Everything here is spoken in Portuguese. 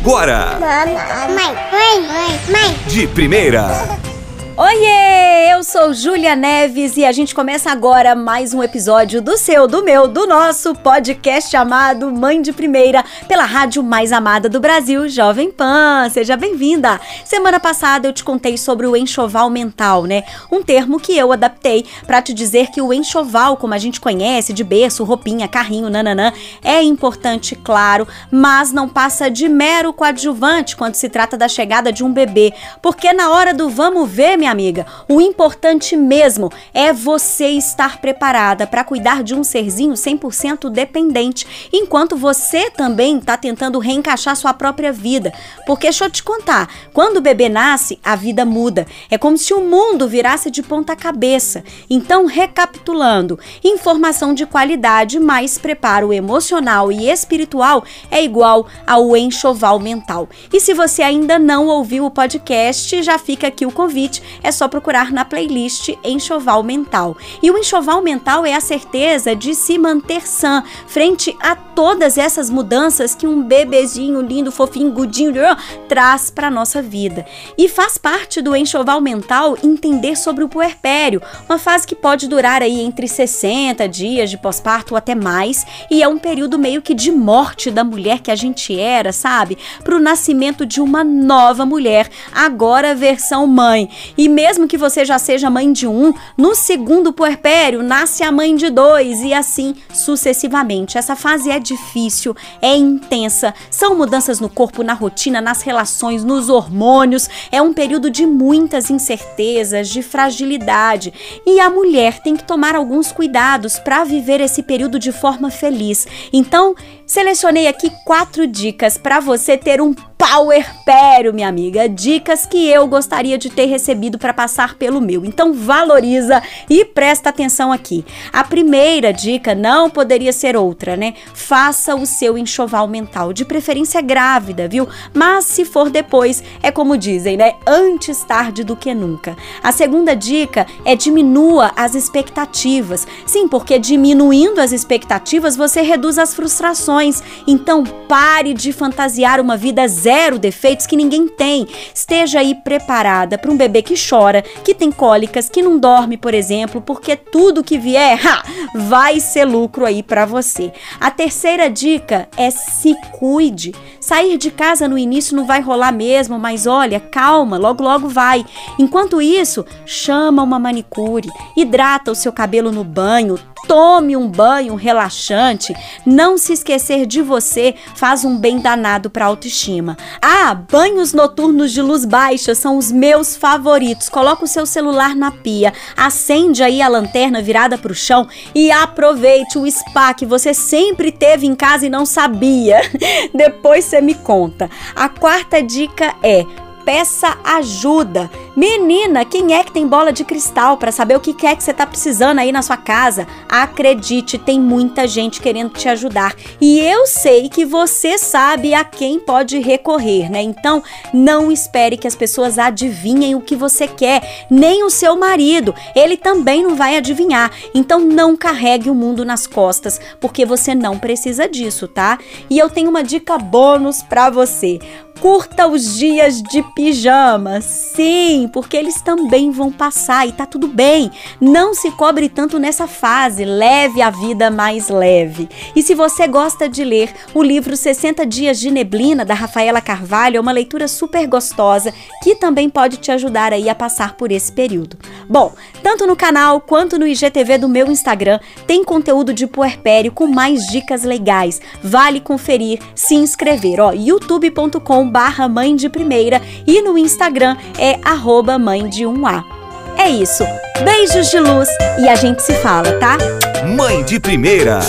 agora. Mãe, mãe, mãe, mãe. De primeira. Oiê, eu sou Júlia Neves e a gente começa agora mais um episódio do seu, do meu, do nosso podcast chamado Mãe de Primeira, pela rádio mais amada do Brasil, Jovem Pan. Seja bem-vinda. Semana passada eu te contei sobre o enxoval mental, né? Um termo que eu adaptei para te dizer que o enxoval, como a gente conhece, de berço, roupinha, carrinho, nananã, é importante, claro, mas não passa de mero coadjuvante quando se trata da chegada de um bebê, porque na hora do vamos ver, minha minha amiga, o importante mesmo é você estar preparada para cuidar de um serzinho 100% dependente, enquanto você também está tentando reencaixar sua própria vida. Porque deixa eu te contar, quando o bebê nasce, a vida muda. É como se o mundo virasse de ponta cabeça. Então, recapitulando, informação de qualidade mais preparo emocional e espiritual é igual ao enxoval mental. E se você ainda não ouviu o podcast, já fica aqui o convite é só procurar na playlist Enxoval Mental. E o enxoval mental é a certeza de se manter sã frente a todas essas mudanças que um bebezinho lindo, fofinho, gudinho traz para nossa vida. E faz parte do enxoval mental entender sobre o puerpério, uma fase que pode durar aí entre 60 dias de pós-parto ou até mais, e é um período meio que de morte da mulher que a gente era, sabe? Para o nascimento de uma nova mulher, agora versão mãe. E mesmo que você já seja mãe de um, no segundo puerpério nasce a mãe de dois e assim sucessivamente. Essa fase é difícil, é intensa, são mudanças no corpo, na rotina, nas relações, nos hormônios. É um período de muitas incertezas, de fragilidade. E a mulher tem que tomar alguns cuidados para viver esse período de forma feliz. Então, selecionei aqui quatro dicas para você ter um Power Pério, minha amiga. Dicas que eu gostaria de ter recebido para passar pelo meu. Então valoriza e presta atenção aqui. A primeira dica não poderia ser outra, né? Faça o seu enxoval mental, de preferência grávida, viu? Mas se for depois, é como dizem, né? Antes tarde do que nunca. A segunda dica é diminua as expectativas. Sim, porque diminuindo as expectativas você reduz as frustrações. Então pare de fantasiar uma vida zero zero defeitos que ninguém tem. Esteja aí preparada para um bebê que chora, que tem cólicas, que não dorme, por exemplo, porque tudo que vier ha, vai ser lucro aí para você. A terceira dica é se cuide. Sair de casa no início não vai rolar mesmo, mas olha, calma, logo logo vai. Enquanto isso, chama uma manicure, hidrata o seu cabelo no banho, tome um banho relaxante. Não se esquecer de você faz um bem danado para autoestima. Ah, banhos noturnos de luz baixa são os meus favoritos. Coloca o seu celular na pia, acende aí a lanterna virada para o chão e aproveite o spa que você sempre teve em casa e não sabia. Depois você me conta. A quarta dica é peça ajuda. Menina, quem é que tem bola de cristal para saber o que é que você tá precisando aí na sua casa? Acredite, tem muita gente querendo te ajudar. E eu sei que você sabe a quem pode recorrer, né? Então, não espere que as pessoas adivinhem o que você quer, nem o seu marido. Ele também não vai adivinhar. Então, não carregue o mundo nas costas, porque você não precisa disso, tá? E eu tenho uma dica bônus para você. Curta os dias de pijama. Sim, porque eles também vão passar e tá tudo bem. Não se cobre tanto nessa fase. Leve a vida mais leve. E se você gosta de ler o livro 60 Dias de Neblina da Rafaela Carvalho, é uma leitura super gostosa que também pode te ajudar aí a passar por esse período. Bom, tanto no canal quanto no IGTV do meu Instagram tem conteúdo de puerpério com mais dicas legais. Vale conferir, se inscrever, ó, youtube.com barra mãe de primeira e no Instagram é arroba mãe de um A. É isso. Beijos de luz e a gente se fala, tá? Mãe de primeira.